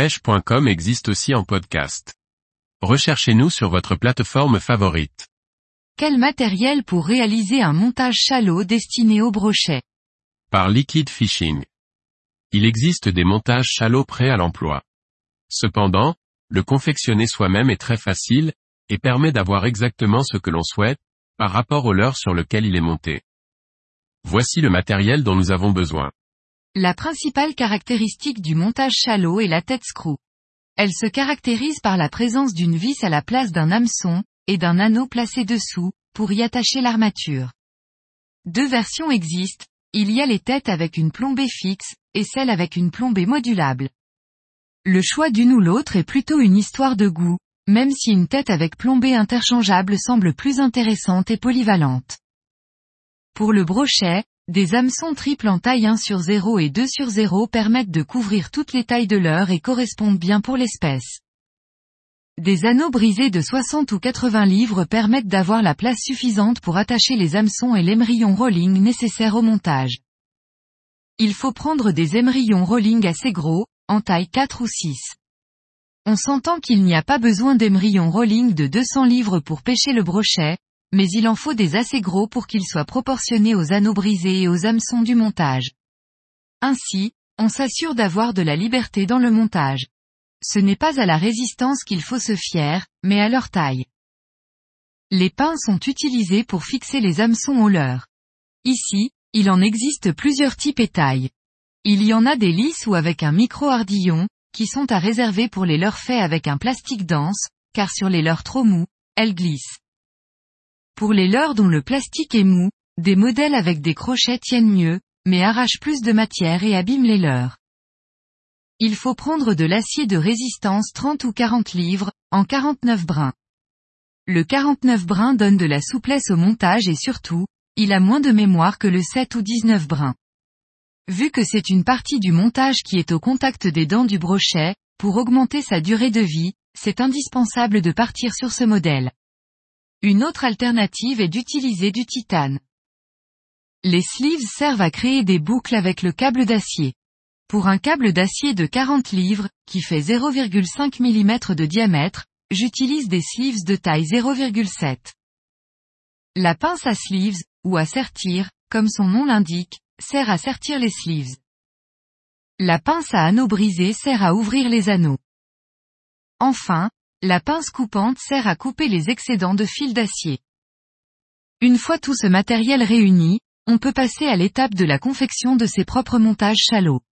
pêche.com existe aussi en podcast. Recherchez-nous sur votre plateforme favorite. Quel matériel pour réaliser un montage shallow destiné au brochet Par Liquid Fishing. Il existe des montages shallow prêts à l'emploi. Cependant, le confectionner soi-même est très facile, et permet d'avoir exactement ce que l'on souhaite, par rapport au leurre sur lequel il est monté. Voici le matériel dont nous avons besoin. La principale caractéristique du montage shallow est la tête screw. Elle se caractérise par la présence d'une vis à la place d'un hameçon, et d'un anneau placé dessous, pour y attacher l'armature. Deux versions existent, il y a les têtes avec une plombée fixe, et celle avec une plombée modulable. Le choix d'une ou l'autre est plutôt une histoire de goût, même si une tête avec plombée interchangeable semble plus intéressante et polyvalente. Pour le brochet, des hameçons triples en taille 1 sur 0 et 2 sur 0 permettent de couvrir toutes les tailles de l'heure et correspondent bien pour l'espèce. Des anneaux brisés de 60 ou 80 livres permettent d'avoir la place suffisante pour attacher les hameçons et l'émerillon rolling nécessaires au montage. Il faut prendre des émerillons rolling assez gros, en taille 4 ou 6. On s'entend qu'il n'y a pas besoin d'émerillons rolling de 200 livres pour pêcher le brochet, mais il en faut des assez gros pour qu'ils soient proportionnés aux anneaux brisés et aux hameçons du montage. Ainsi, on s'assure d'avoir de la liberté dans le montage. Ce n'est pas à la résistance qu'il faut se fier, mais à leur taille. Les pins sont utilisés pour fixer les hameçons au leurre. Ici, il en existe plusieurs types et tailles. Il y en a des lisses ou avec un micro-ardillon, qui sont à réserver pour les leurres faits avec un plastique dense, car sur les leurres trop mous, elles glissent. Pour les leurres dont le plastique est mou, des modèles avec des crochets tiennent mieux, mais arrachent plus de matière et abîment les leurres. Il faut prendre de l'acier de résistance 30 ou 40 livres, en 49 brins. Le 49 brins donne de la souplesse au montage et surtout, il a moins de mémoire que le 7 ou 19 brins. Vu que c'est une partie du montage qui est au contact des dents du brochet, pour augmenter sa durée de vie, c'est indispensable de partir sur ce modèle. Une autre alternative est d'utiliser du titane. Les sleeves servent à créer des boucles avec le câble d'acier. Pour un câble d'acier de 40 livres, qui fait 0,5 mm de diamètre, j'utilise des sleeves de taille 0,7. La pince à sleeves, ou à sertir, comme son nom l'indique, sert à sertir les sleeves. La pince à anneaux brisés sert à ouvrir les anneaux. Enfin, la pince coupante sert à couper les excédents de fil d'acier. Une fois tout ce matériel réuni, on peut passer à l'étape de la confection de ses propres montages chalots.